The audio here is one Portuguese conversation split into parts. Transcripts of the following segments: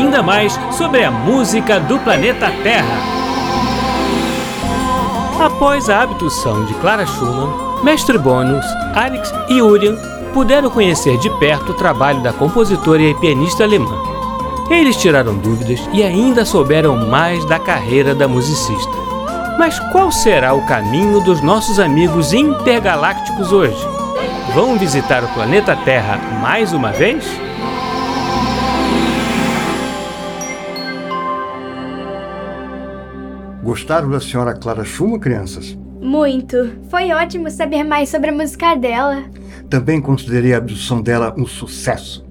ainda mais sobre a música do planeta Terra. Após a abdução de Clara Schumann, Mestre Bônus, Alex e Urian puderam conhecer de perto o trabalho da compositora e pianista alemã. Eles tiraram dúvidas e ainda souberam mais da carreira da musicista. Mas qual será o caminho dos nossos amigos intergalácticos hoje? Vão visitar o planeta Terra mais uma vez? Gostaram da senhora Clara Schumann, crianças? Muito. Foi ótimo saber mais sobre a música dela. Também considerei a abdução dela um sucesso.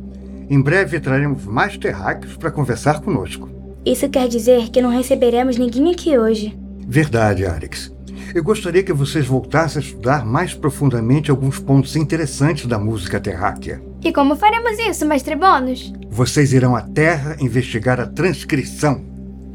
Em breve traremos mais terráqueos para conversar conosco. Isso quer dizer que não receberemos ninguém aqui hoje. Verdade, Alex. Eu gostaria que vocês voltassem a estudar mais profundamente alguns pontos interessantes da música terráquea. E como faremos isso, mestre Bônus? Vocês irão à Terra investigar a transcrição.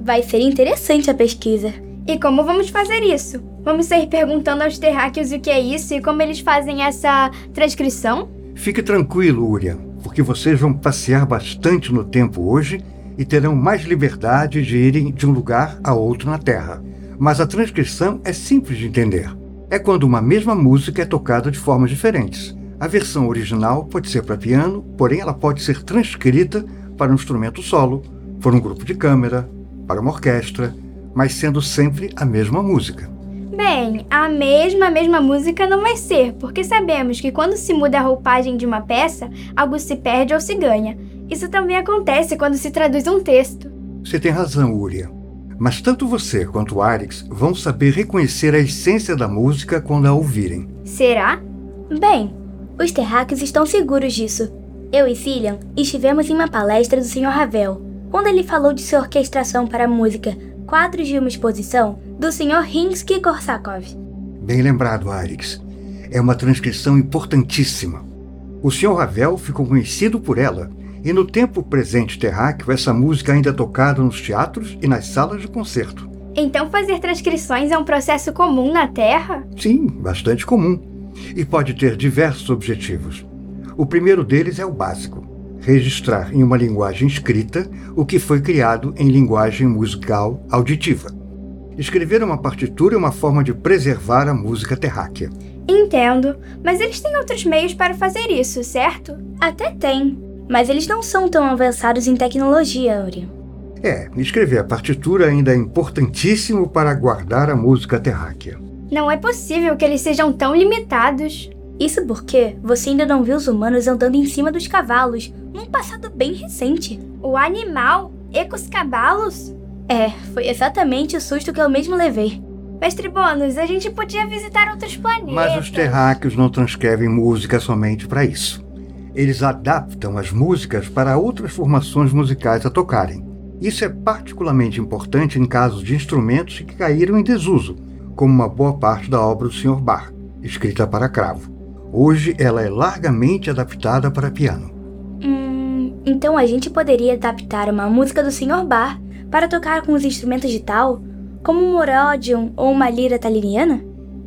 Vai ser interessante a pesquisa. E como vamos fazer isso? Vamos sair perguntando aos terráqueos o que é isso e como eles fazem essa transcrição? Fique tranquilo, Urian, porque vocês vão passear bastante no tempo hoje e terão mais liberdade de irem de um lugar a outro na Terra. Mas a transcrição é simples de entender. É quando uma mesma música é tocada de formas diferentes. A versão original pode ser para piano, porém ela pode ser transcrita para um instrumento solo, por um grupo de câmara, para uma orquestra, mas sendo sempre a mesma música. Bem, a mesma, mesma música não vai ser, porque sabemos que quando se muda a roupagem de uma peça, algo se perde ou se ganha. Isso também acontece quando se traduz um texto. Você tem razão, Uria. Mas tanto você quanto o Arix vão saber reconhecer a essência da música quando a ouvirem. Será? Bem, os terráqueos estão seguros disso. Eu e Cillian estivemos em uma palestra do Sr. Ravel, quando ele falou de sua orquestração para a música Quadros de uma Exposição do Sr. Rimsky-Korsakov. Bem lembrado, Arix. É uma transcrição importantíssima. O Sr. Ravel ficou conhecido por ela e no tempo presente terráqueo, essa música ainda é tocada nos teatros e nas salas de concerto. Então fazer transcrições é um processo comum na Terra? Sim, bastante comum. E pode ter diversos objetivos. O primeiro deles é o básico: registrar em uma linguagem escrita o que foi criado em linguagem musical auditiva. Escrever uma partitura é uma forma de preservar a música terráquea. Entendo, mas eles têm outros meios para fazer isso, certo? Até tem, mas eles não são tão avançados em tecnologia, Uri. É, escrever a partitura ainda é importantíssimo para guardar a música terráquea. Não é possível que eles sejam tão limitados. Isso porque você ainda não viu os humanos andando em cima dos cavalos, num passado bem recente. O animal? Ecos cavalos? É, foi exatamente o susto que eu mesmo levei. Mestre Bônus, a gente podia visitar outros planetas. Mas os terráqueos não transcrevem música somente para isso eles adaptam as músicas para outras formações musicais a tocarem. Isso é particularmente importante em casos de instrumentos que caíram em desuso, como uma boa parte da obra do Sr. Bach, escrita para cravo. Hoje ela é largamente adaptada para piano. Hum, então a gente poderia adaptar uma música do Sr. Bach para tocar com os instrumentos de tal, como um moródion ou uma lira taliniana?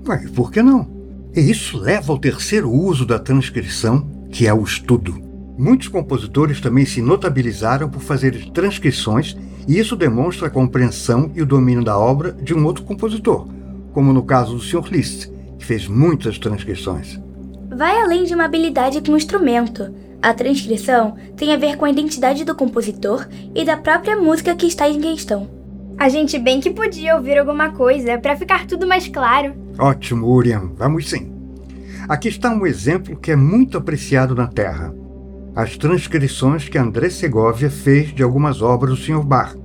Ué, por que não? E isso leva ao terceiro uso da transcrição que é o estudo. Muitos compositores também se notabilizaram por fazer transcrições, e isso demonstra a compreensão e o domínio da obra de um outro compositor, como no caso do Sr. Liszt, que fez muitas transcrições. Vai além de uma habilidade com o instrumento. A transcrição tem a ver com a identidade do compositor e da própria música que está em questão. A gente bem que podia ouvir alguma coisa para ficar tudo mais claro. Ótimo, Uriam. Vamos sim. Aqui está um exemplo que é muito apreciado na Terra. as transcrições que André Segovia fez de algumas obras do Sr. Bach,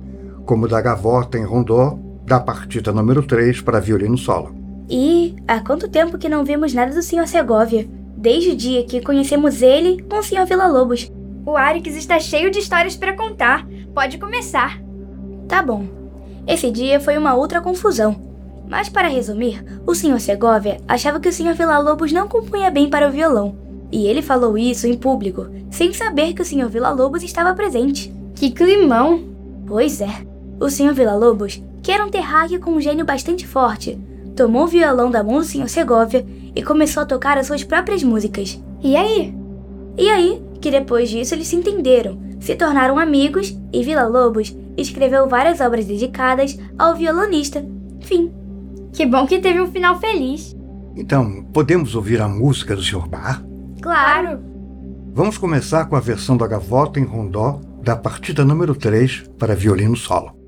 como da Gavota em Rondó, da partita número 3 para violino solo. E há quanto tempo que não vimos nada do Sr. Segovia? Desde o dia que conhecemos ele com o Sr. Villa-Lobos. O Arix está cheio de histórias para contar. Pode começar. Tá bom. Esse dia foi uma outra confusão. Mas para resumir, o Sr. Segovia achava que o Sr. Villa-Lobos não compunha bem para o violão. E ele falou isso em público, sem saber que o Sr. Villa-Lobos estava presente. Que climão! Pois é. O Sr. Villa-Lobos, que era um terráqueo com um gênio bastante forte, tomou o violão da mão do Sr. Segovia e começou a tocar as suas próprias músicas. E aí? E aí, que depois disso eles se entenderam, se tornaram amigos e Villa-Lobos escreveu várias obras dedicadas ao violonista. Fim. Que bom que teve um final feliz. Então, podemos ouvir a música do Sr. Bar? Claro! Vamos começar com a versão da Gavota em Rondó da partida número 3 para violino solo.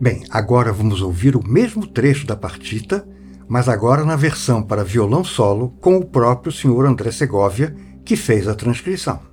Bem, agora vamos ouvir o mesmo trecho da partita, mas agora na versão para violão solo com o próprio Sr. André Segovia, que fez a transcrição.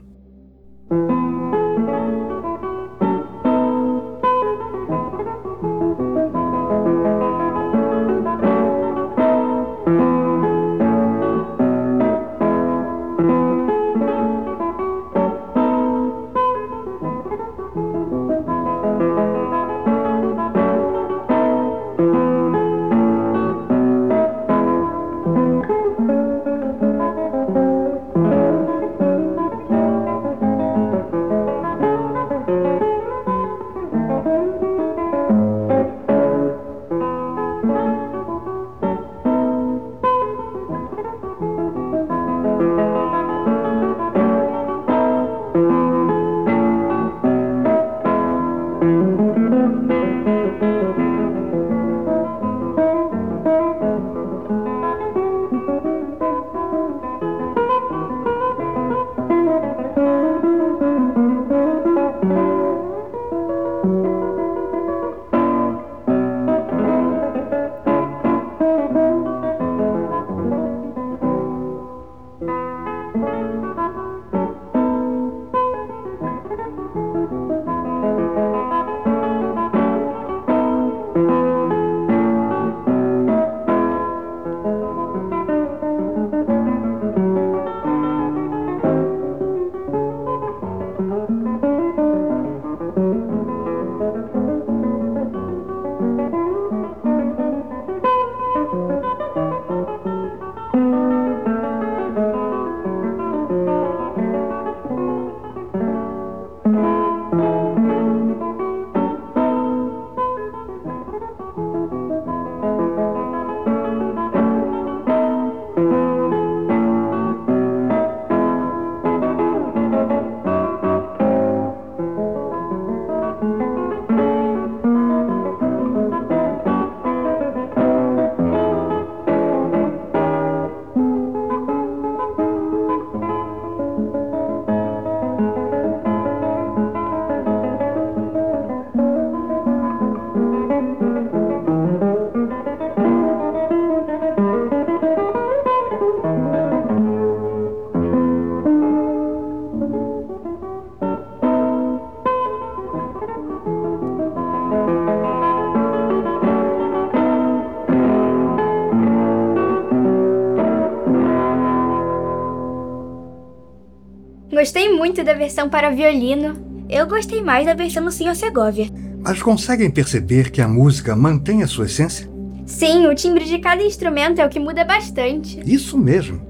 Gostei muito da versão para violino. Eu gostei mais da versão do Sr. Segovia. Mas conseguem perceber que a música mantém a sua essência? Sim, o timbre de cada instrumento é o que muda bastante. Isso mesmo.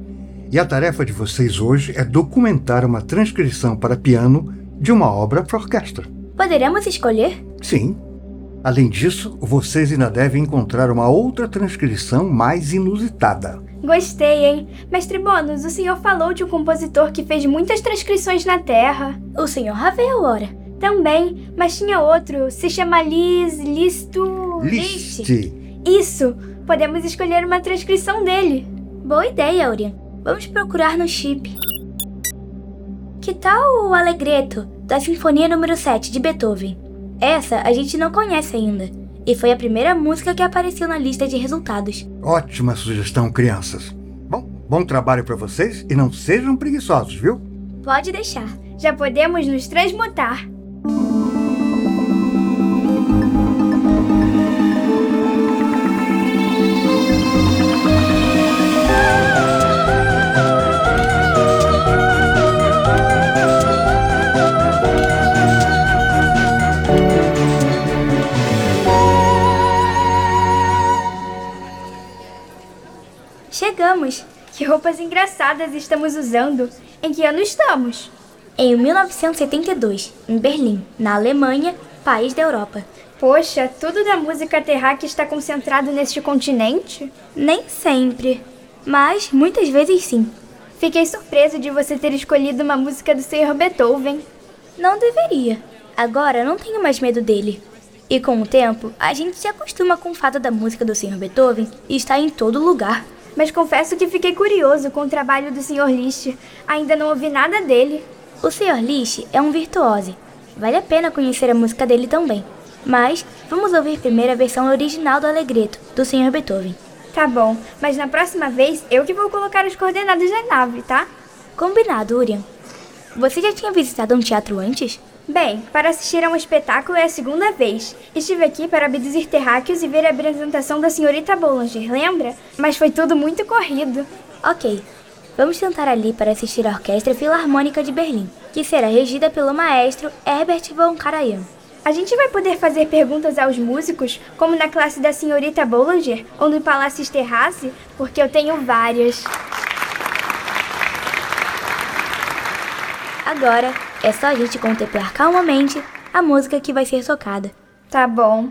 E a tarefa de vocês hoje é documentar uma transcrição para piano de uma obra para orquestra. Poderemos escolher? Sim. Além disso, vocês ainda devem encontrar uma outra transcrição mais inusitada. Gostei, hein? Mestre Bônus, o senhor falou de um compositor que fez muitas transcrições na Terra. O senhor Ravel, ora? Também, mas tinha outro. Se chama Lis... Listo... Liszt. Isso! Podemos escolher uma transcrição dele. Boa ideia, Aurian. Vamos procurar no chip. Que tal o Alegreto, da Sinfonia número 7 de Beethoven? Essa a gente não conhece ainda, e foi a primeira música que apareceu na lista de resultados. Ótima sugestão, crianças. Bom, bom trabalho para vocês e não sejam preguiçosos, viu? Pode deixar. Já podemos nos transmutar. Roupas engraçadas estamos usando! Em que ano estamos? Em 1972, em Berlim, na Alemanha, país da Europa. Poxa, tudo da música terráquea está concentrado neste continente? Nem sempre, mas muitas vezes sim. Fiquei surpreso de você ter escolhido uma música do Sr. Beethoven. Não deveria. Agora não tenho mais medo dele. E com o tempo, a gente se acostuma com o fato da música do Sr. Beethoven estar em todo lugar. Mas confesso que fiquei curioso com o trabalho do Sr. Liszt. Ainda não ouvi nada dele. O Sr. Liszt é um virtuose. Vale a pena conhecer a música dele também. Mas vamos ouvir primeiro a versão original do Alegreto, do Sr. Beethoven. Tá bom, mas na próxima vez eu que vou colocar as coordenadas da nave, tá? Combinado, Urian. Você já tinha visitado um teatro antes? Bem, para assistir a um espetáculo é a segunda vez. Estive aqui para abduzir terráqueos e ver a apresentação da senhorita Bollinger, lembra? Mas foi tudo muito corrido. Ok, vamos sentar ali para assistir a Orquestra Filarmônica de Berlim, que será regida pelo maestro Herbert von Karajan. A gente vai poder fazer perguntas aos músicos, como na classe da senhorita Bollinger ou no Palácio Terrace, porque eu tenho várias. Agora é só a gente contemplar calmamente a música que vai ser tocada. Tá bom.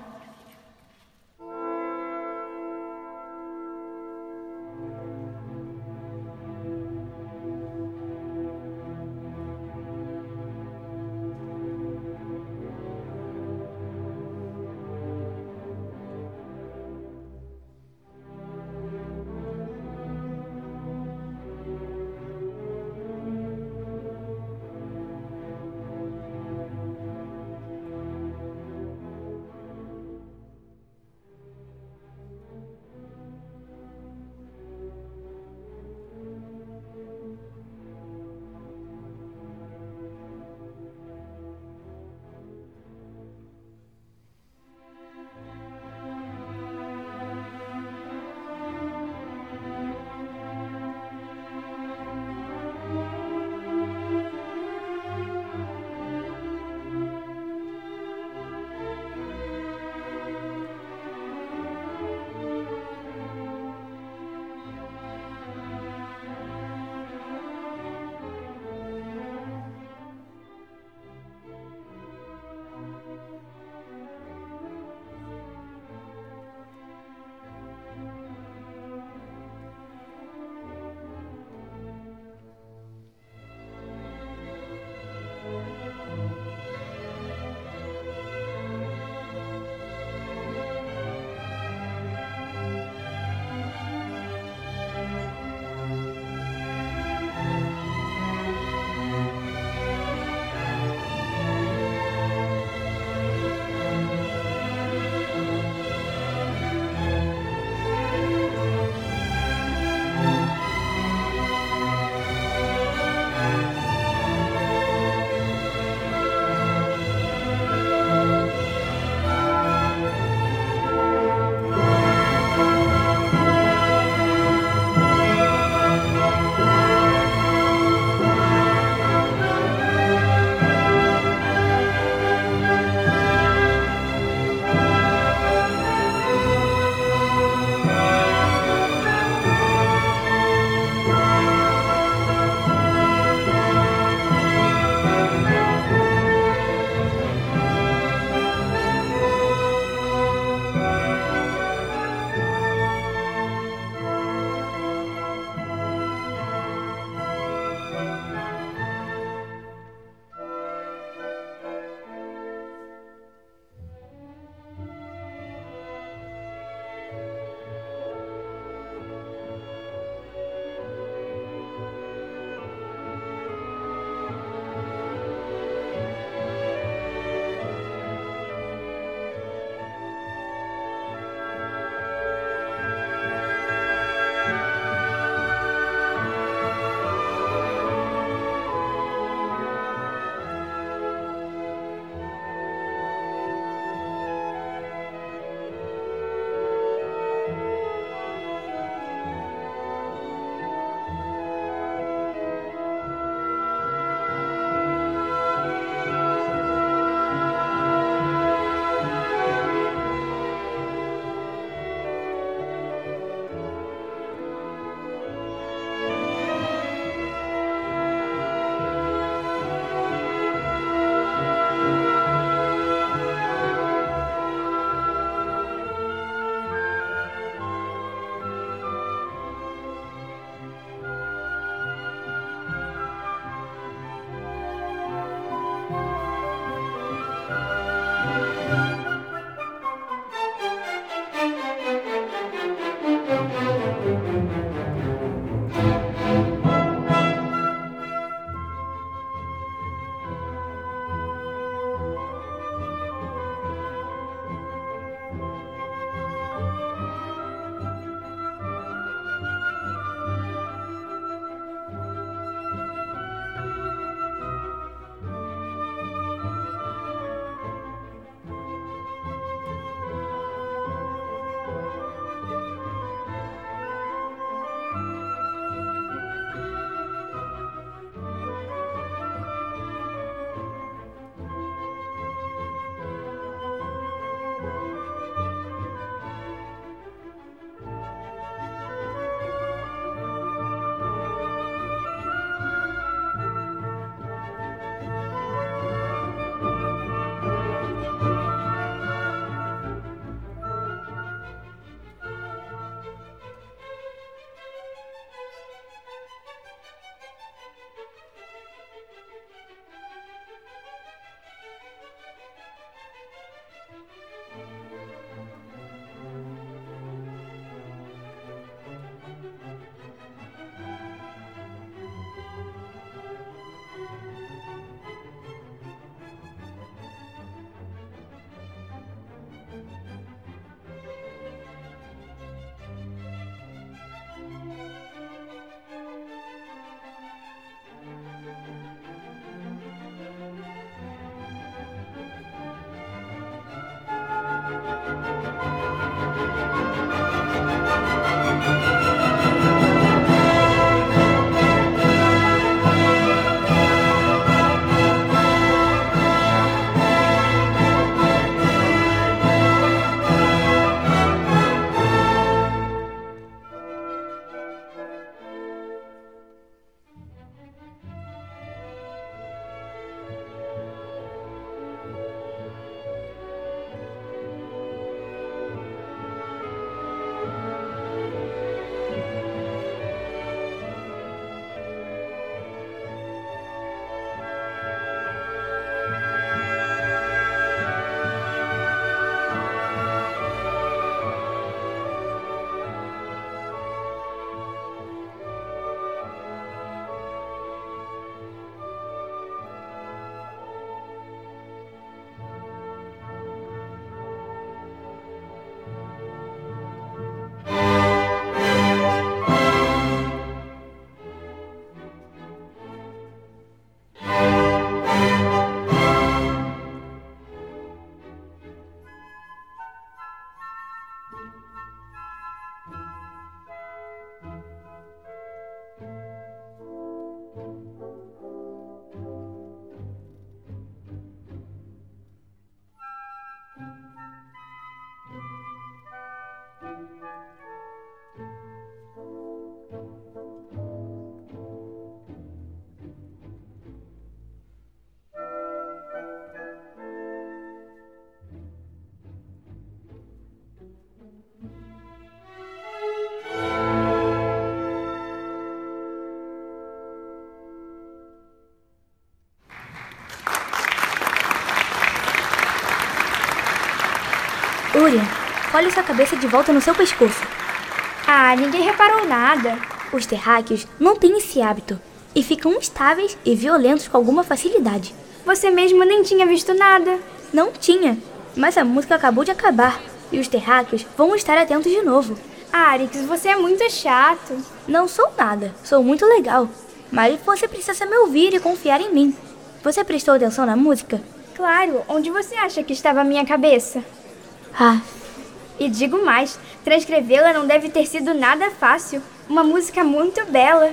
Urien, olhe sua cabeça de volta no seu pescoço. Ah, ninguém reparou nada. Os terráqueos não têm esse hábito e ficam instáveis e violentos com alguma facilidade. Você mesmo nem tinha visto nada. Não tinha, mas a música acabou de acabar e os terráqueos vão estar atentos de novo. Arix, você é muito chato. Não sou nada, sou muito legal. Mas você precisa me ouvir e confiar em mim. Você prestou atenção na música? Claro, onde você acha que estava a minha cabeça? Ah, E digo mais, transcrevê-la não deve ter sido nada fácil. Uma música muito bela.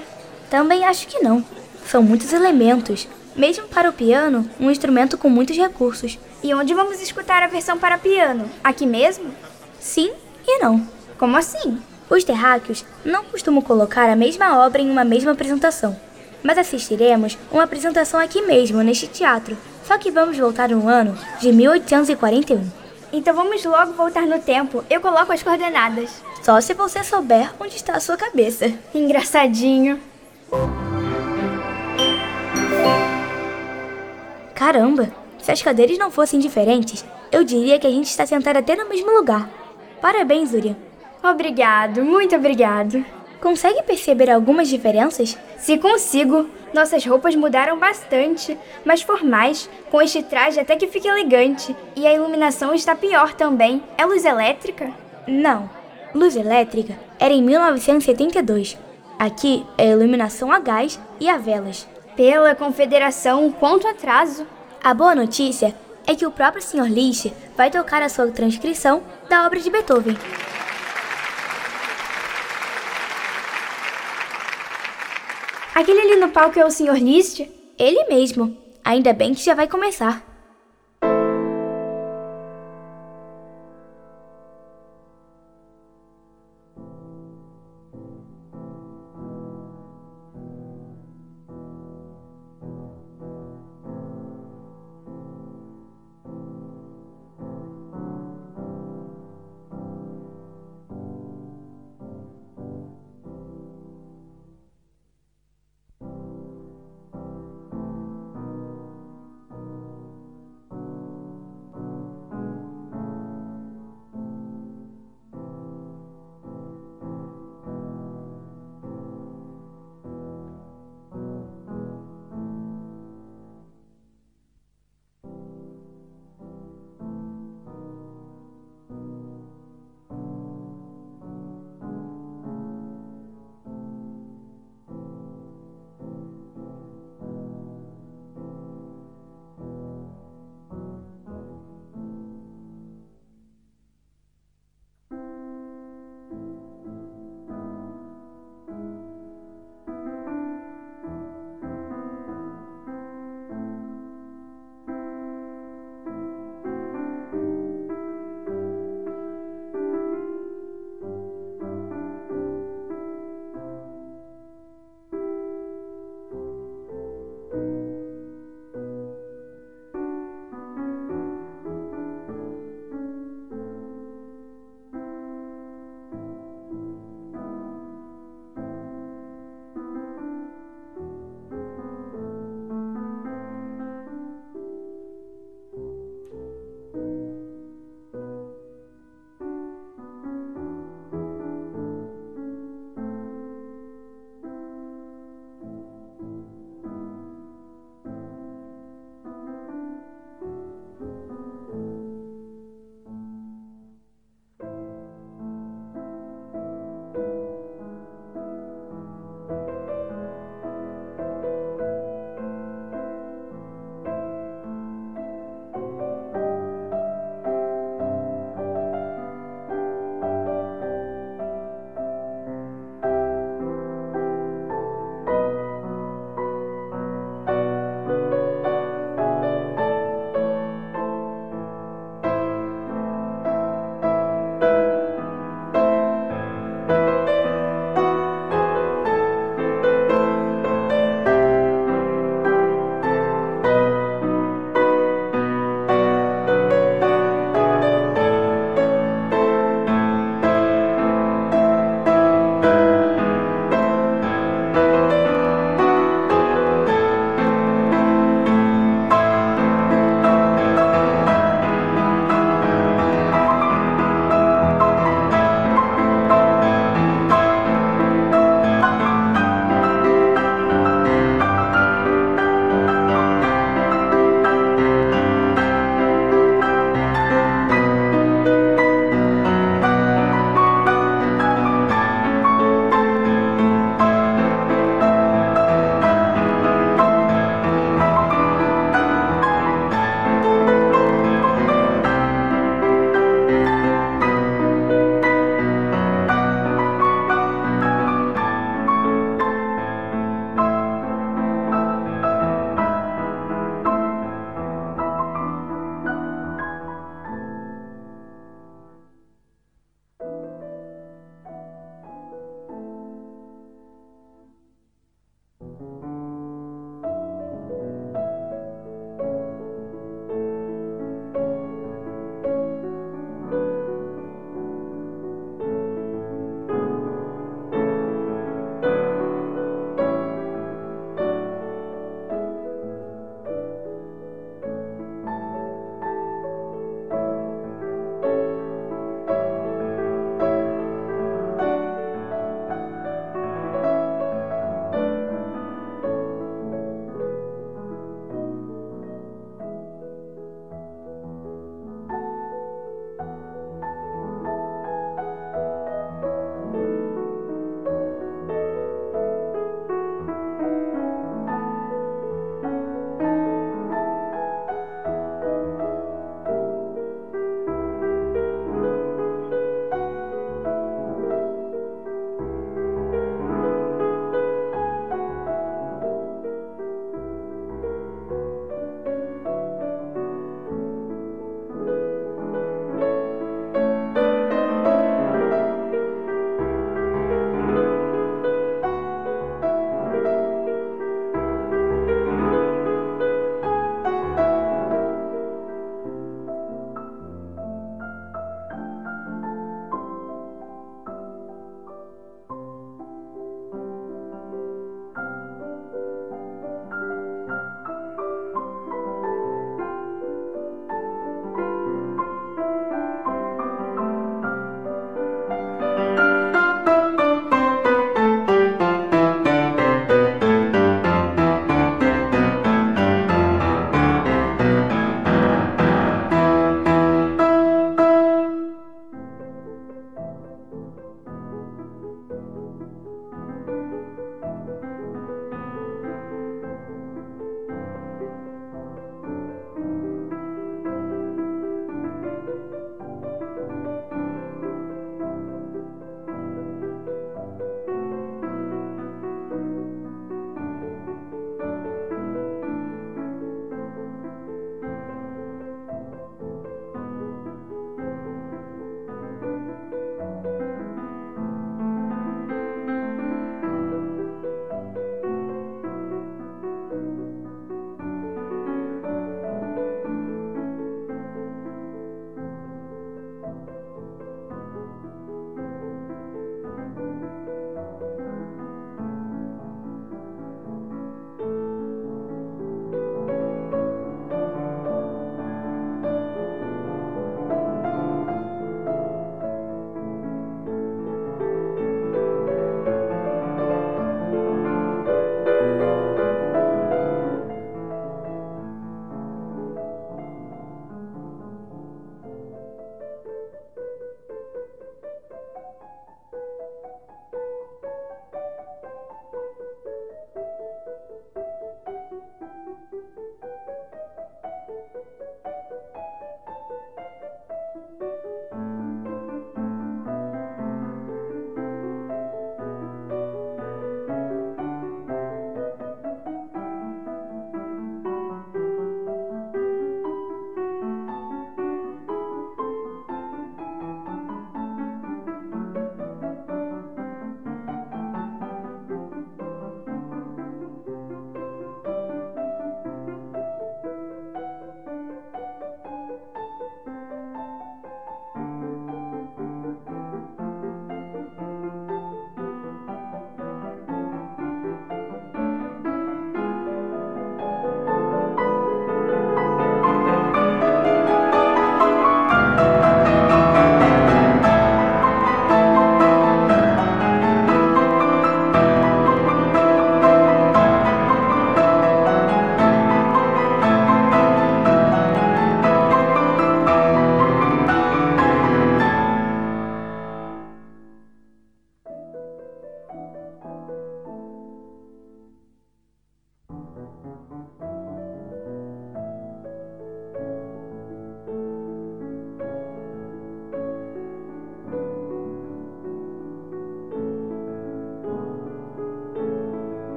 também acho que não. São muitos elementos. Mesmo para o piano, um instrumento com muitos recursos. E onde vamos escutar a versão para piano? Aqui mesmo? Sim e não. Como assim? Os terráqueos não costumam colocar a mesma obra em uma mesma apresentação. Mas assistiremos uma apresentação aqui mesmo, neste teatro. Só que vamos voltar no ano de 1841. Então vamos logo voltar no tempo. Eu coloco as coordenadas. Só se você souber onde está a sua cabeça. Engraçadinho. Caramba, se as cadeiras não fossem diferentes, eu diria que a gente está sentado até no mesmo lugar. Parabéns, Urian. Obrigado, muito obrigado. Consegue perceber algumas diferenças? Se consigo, nossas roupas mudaram bastante, mais formais, com este traje até que fica elegante. E a iluminação está pior também. É luz elétrica? Não. Luz elétrica era em 1972. Aqui é iluminação a gás e a velas. Pela confederação, quanto atraso. A boa notícia é que o próprio Sr. Liszt vai tocar a sua transcrição da obra de Beethoven. Aquele ali no palco é o Sr. Liszt? Ele mesmo. Ainda bem que já vai começar.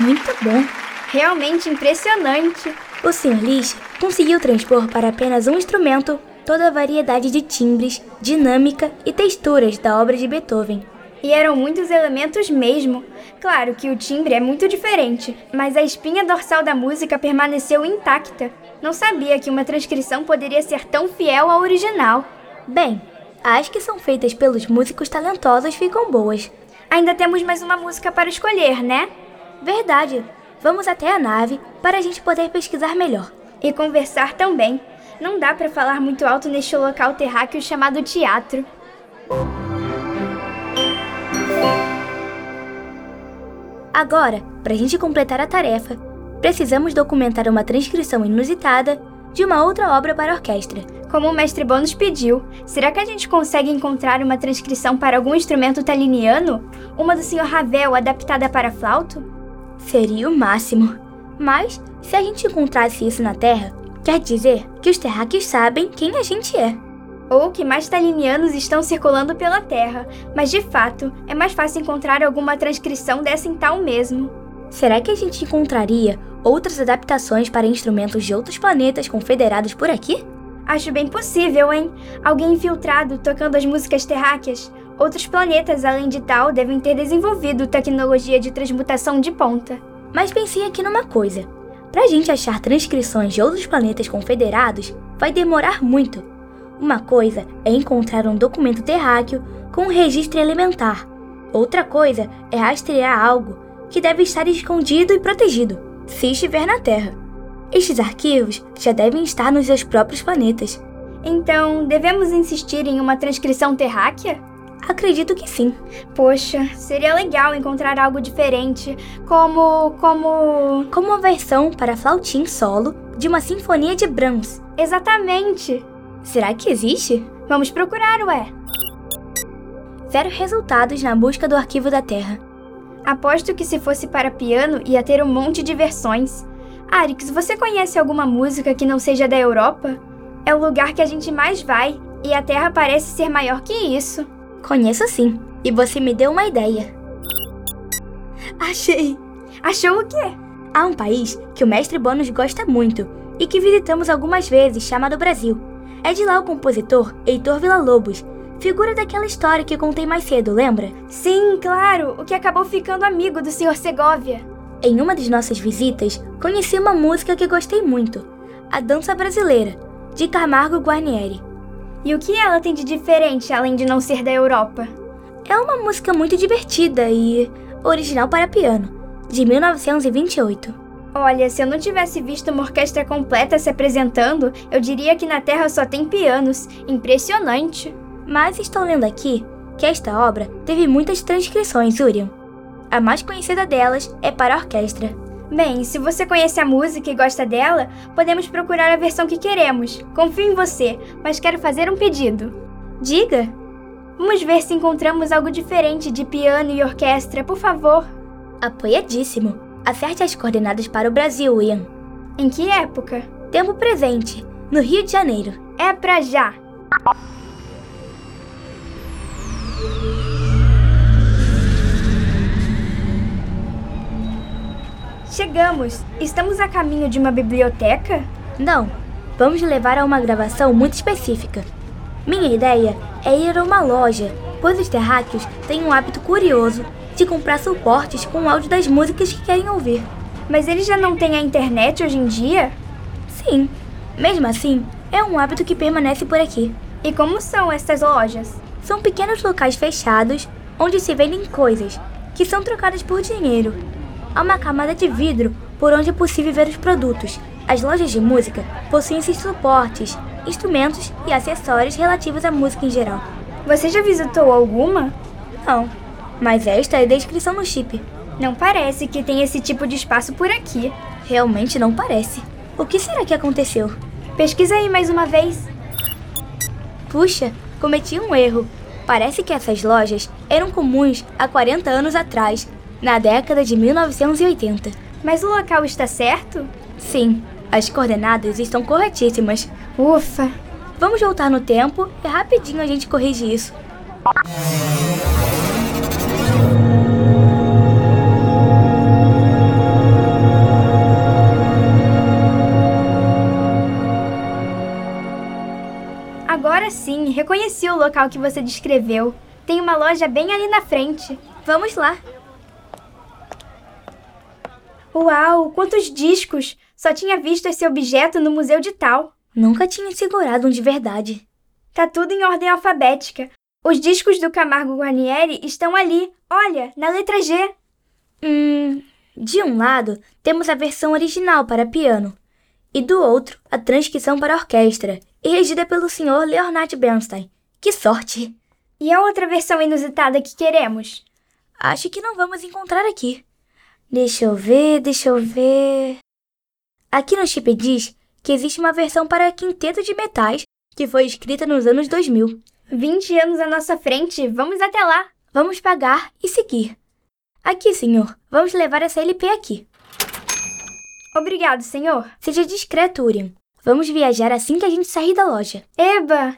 Muito bom. Realmente impressionante. O Sr. Liszt conseguiu transpor para apenas um instrumento toda a variedade de timbres, dinâmica e texturas da obra de Beethoven. E eram muitos elementos mesmo. Claro que o timbre é muito diferente, mas a espinha dorsal da música permaneceu intacta. Não sabia que uma transcrição poderia ser tão fiel ao original. Bem, as que são feitas pelos músicos talentosos ficam boas. Ainda temos mais uma música para escolher, né? Verdade. Vamos até a nave para a gente poder pesquisar melhor. E conversar também. Não dá para falar muito alto neste local terráqueo chamado teatro. Agora, para a gente completar a tarefa, precisamos documentar uma transcrição inusitada de uma outra obra para orquestra. Como o mestre Bônus pediu, será que a gente consegue encontrar uma transcrição para algum instrumento taliniano? Uma do Sr. Ravel adaptada para flauto? Seria o máximo. Mas, se a gente encontrasse isso na Terra, quer dizer que os terráqueos sabem quem a gente é ou que mais talinianos estão circulando pela Terra, mas de fato é mais fácil encontrar alguma transcrição dessa em tal mesmo. Será que a gente encontraria outras adaptações para instrumentos de outros planetas confederados por aqui? Acho bem possível, hein? Alguém infiltrado tocando as músicas terráqueas. Outros planetas, além de tal, devem ter desenvolvido tecnologia de transmutação de ponta. Mas pensei aqui numa coisa. Pra gente achar transcrições de outros planetas confederados, vai demorar muito. Uma coisa é encontrar um documento terráqueo com um registro elementar. Outra coisa é rastrear algo que deve estar escondido e protegido, se estiver na Terra. Estes arquivos já devem estar nos seus próprios planetas. Então, devemos insistir em uma transcrição terráquea? Acredito que sim. Poxa, seria legal encontrar algo diferente, como. como. como uma versão para flautim solo de uma sinfonia de Brahms. Exatamente! Será que existe? Vamos procurar, ué. Zero resultados na busca do arquivo da Terra. Aposto que se fosse para piano ia ter um monte de versões. Arix, você conhece alguma música que não seja da Europa? É o lugar que a gente mais vai e a Terra parece ser maior que isso. Conheço sim, e você me deu uma ideia. Achei! Achou o quê? Há um país que o mestre Bônus gosta muito e que visitamos algumas vezes, chamado Brasil. É de lá o compositor Heitor Villa-Lobos, figura daquela história que contei mais cedo, lembra? Sim, claro, o que acabou ficando amigo do Sr. Segovia. Em uma de nossas visitas, conheci uma música que gostei muito, a Dança Brasileira, de Camargo Guarnieri. E o que ela tem de diferente, além de não ser da Europa? É uma música muito divertida e original para piano, de 1928. Olha, se eu não tivesse visto uma orquestra completa se apresentando, eu diria que na Terra só tem pianos. Impressionante. Mas estou lendo aqui que esta obra teve muitas transcrições, Urian. A mais conhecida delas é para a orquestra. Bem, se você conhece a música e gosta dela, podemos procurar a versão que queremos. Confio em você, mas quero fazer um pedido. Diga! Vamos ver se encontramos algo diferente de piano e orquestra, por favor. Apoiadíssimo! Acerte as coordenadas para o Brasil, Ian. Em que época? Tempo presente, no Rio de Janeiro. É pra já! Chegamos! Estamos a caminho de uma biblioteca? Não, vamos levar a uma gravação muito específica. Minha ideia é ir a uma loja, pois os terráqueos têm um hábito curioso de comprar suportes com o áudio das músicas que querem ouvir. Mas eles já não têm a internet hoje em dia? Sim. Mesmo assim, é um hábito que permanece por aqui. E como são essas lojas? São pequenos locais fechados onde se vendem coisas que são trocadas por dinheiro. Há uma camada de vidro por onde é possível ver os produtos. As lojas de música possuem esses suportes, instrumentos e acessórios relativos à música em geral. Você já visitou alguma? Não, mas esta é a descrição no chip. Não parece que tem esse tipo de espaço por aqui. Realmente não parece. O que será que aconteceu? Pesquisa aí mais uma vez. Puxa, cometi um erro. Parece que essas lojas eram comuns há 40 anos atrás, na década de 1980. Mas o local está certo? Sim, as coordenadas estão corretíssimas. Ufa! Vamos voltar no tempo e rapidinho a gente corrige isso. Agora sim, reconheci o local que você descreveu. Tem uma loja bem ali na frente. Vamos lá! Uau, quantos discos! Só tinha visto esse objeto no museu de tal. Nunca tinha segurado um de verdade. Tá tudo em ordem alfabética. Os discos do Camargo Guarnieri estão ali. Olha, na letra G. Hum, de um lado, temos a versão original para piano, e do outro, a transcrição para orquestra, e regida pelo Sr. Leonard Bernstein. Que sorte! E a outra versão inusitada que queremos? Acho que não vamos encontrar aqui. Deixa eu ver, deixa eu ver. Aqui no chip diz que existe uma versão para quinteto de metais que foi escrita nos anos 2000. 20 anos à nossa frente, vamos até lá. Vamos pagar e seguir. Aqui, senhor. Vamos levar essa LP aqui. Obrigado, senhor. Seja discreto, Urian. Vamos viajar assim que a gente sair da loja. Eba!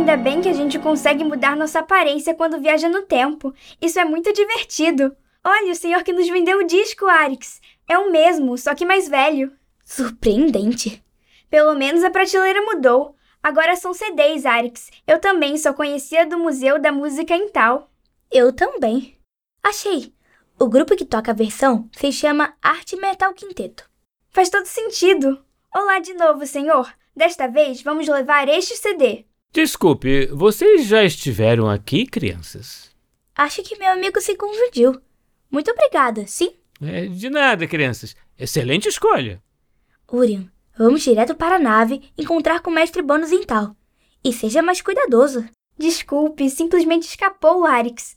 Ainda bem que a gente consegue mudar nossa aparência quando viaja no tempo. Isso é muito divertido. Olha, o senhor que nos vendeu o disco, Arix. É o mesmo, só que mais velho. Surpreendente. Pelo menos a prateleira mudou. Agora são CDs, Arix. Eu também só conhecia do Museu da Música em Tal. Eu também. Achei. O grupo que toca a versão se chama Arte Metal Quinteto. Faz todo sentido. Olá de novo, senhor. Desta vez vamos levar este CD. Desculpe, vocês já estiveram aqui, crianças? Acho que meu amigo se confundiu. Muito obrigada, sim? É, de nada, crianças. Excelente escolha. Urian, vamos direto para a nave encontrar com o mestre Bônus em tal. E seja mais cuidadoso. Desculpe, simplesmente escapou, Arix.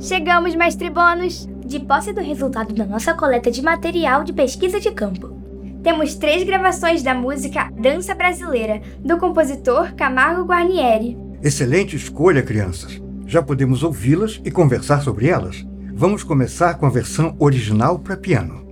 Chegamos, mestre Bônus! De posse do resultado da nossa coleta de material de pesquisa de campo. Temos três gravações da música Dança Brasileira, do compositor Camargo Guarnieri. Excelente escolha, crianças. Já podemos ouvi-las e conversar sobre elas. Vamos começar com a versão original para piano.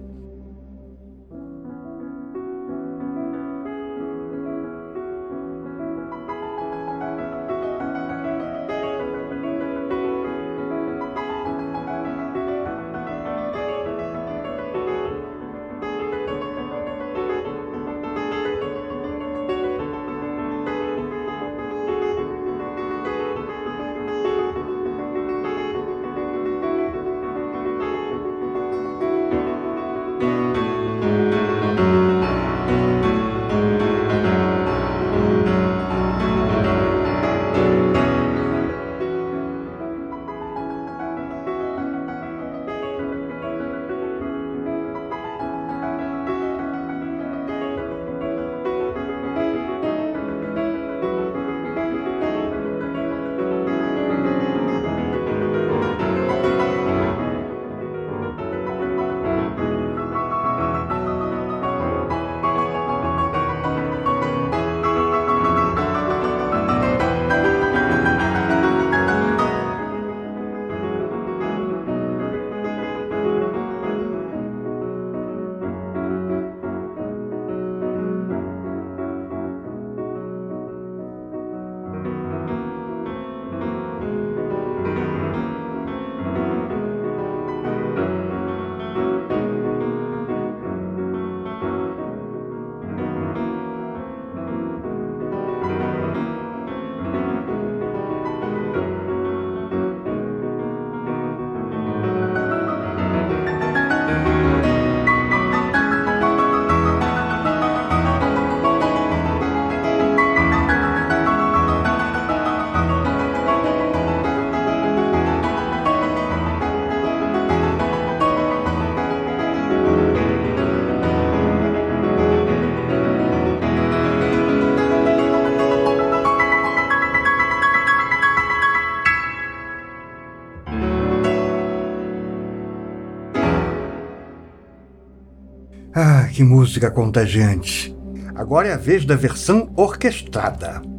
Música contagiante! Agora é a vez da versão orquestrada.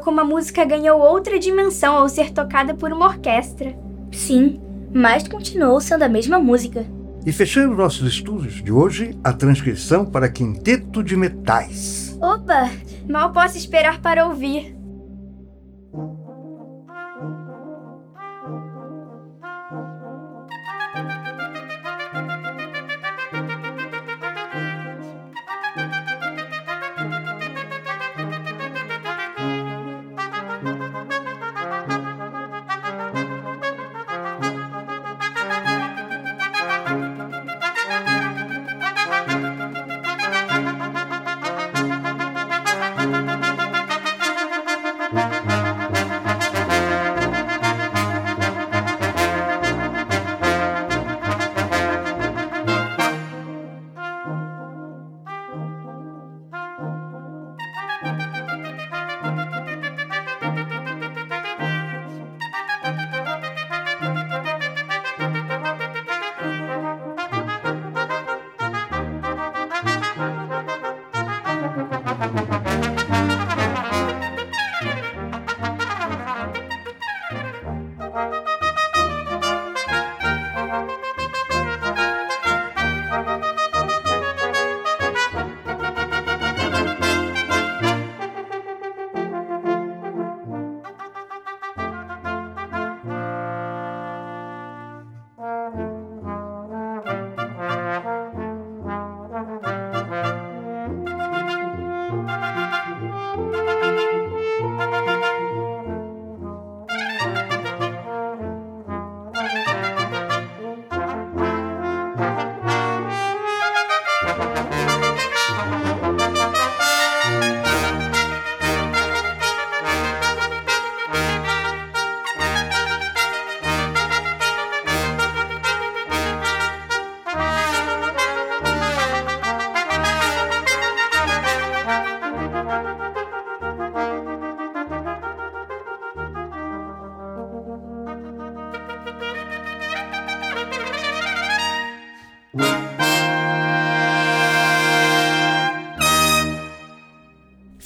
Como a música ganhou outra dimensão ao ser tocada por uma orquestra. Sim, mas continuou sendo a mesma música. E fechando nossos estudos de hoje, a transcrição para quinteto de metais. Opa, mal posso esperar para ouvir.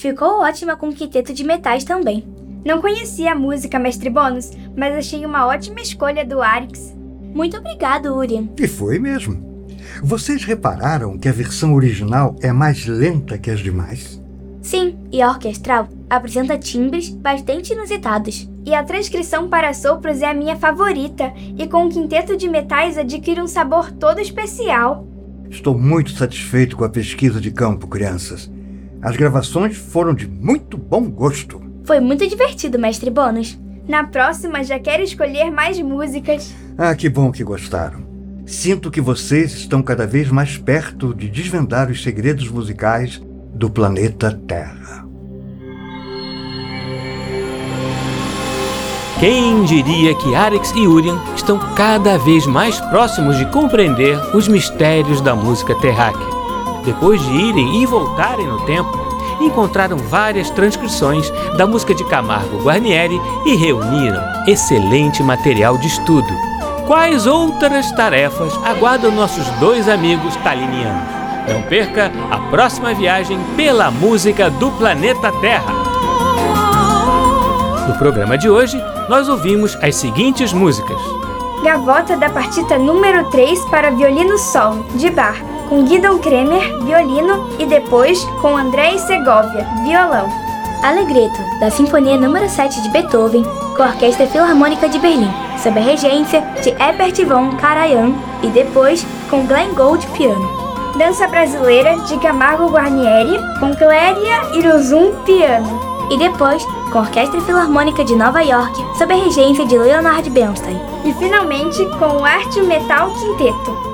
Ficou ótima com o quinteto de metais também. Não conhecia a música Mestre Bônus, mas achei uma ótima escolha do Arix. Muito obrigado, Urien. E foi mesmo. Vocês repararam que a versão original é mais lenta que as demais? Sim, e a orquestral apresenta timbres bastante inusitados. E a transcrição para sopros é a minha favorita, e com o quinteto de metais adquire um sabor todo especial. Estou muito satisfeito com a pesquisa de campo, crianças. As gravações foram de muito bom gosto. Foi muito divertido, mestre Bônus. Na próxima já quero escolher mais músicas. Ah, que bom que gostaram. Sinto que vocês estão cada vez mais perto de desvendar os segredos musicais do planeta Terra. Quem diria que Arix e Urien estão cada vez mais próximos de compreender os mistérios da música terráquea? Depois de irem e voltarem no tempo, encontraram várias transcrições da música de Camargo Guarnieri e reuniram excelente material de estudo. Quais outras tarefas aguardam nossos dois amigos talinianos? Não perca a próxima viagem pela música do planeta Terra. No programa de hoje, nós ouvimos as seguintes músicas: Gavota da partita número 3 para violino solo, de Bach com Guidon Kremer, violino, e depois com André Segovia, violão. Alegreto, da Sinfonia número 7 de Beethoven, com a Orquestra Filarmônica de Berlim, sob a regência de Herbert von Karajan, e depois com Glenn Gould, piano. Dança Brasileira, de Camargo Guarnieri, com Cléria Irozum, piano. E depois com a Orquestra Filarmônica de Nova York, sob a regência de Leonard Bernstein. E finalmente com o Arte Metal Quinteto.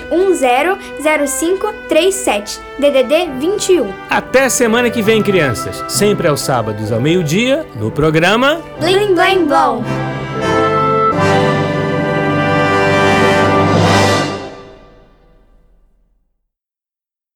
997100537 DDD 21. Até semana que vem, crianças. Sempre aos sábados ao meio-dia no programa Blim Blim Blom.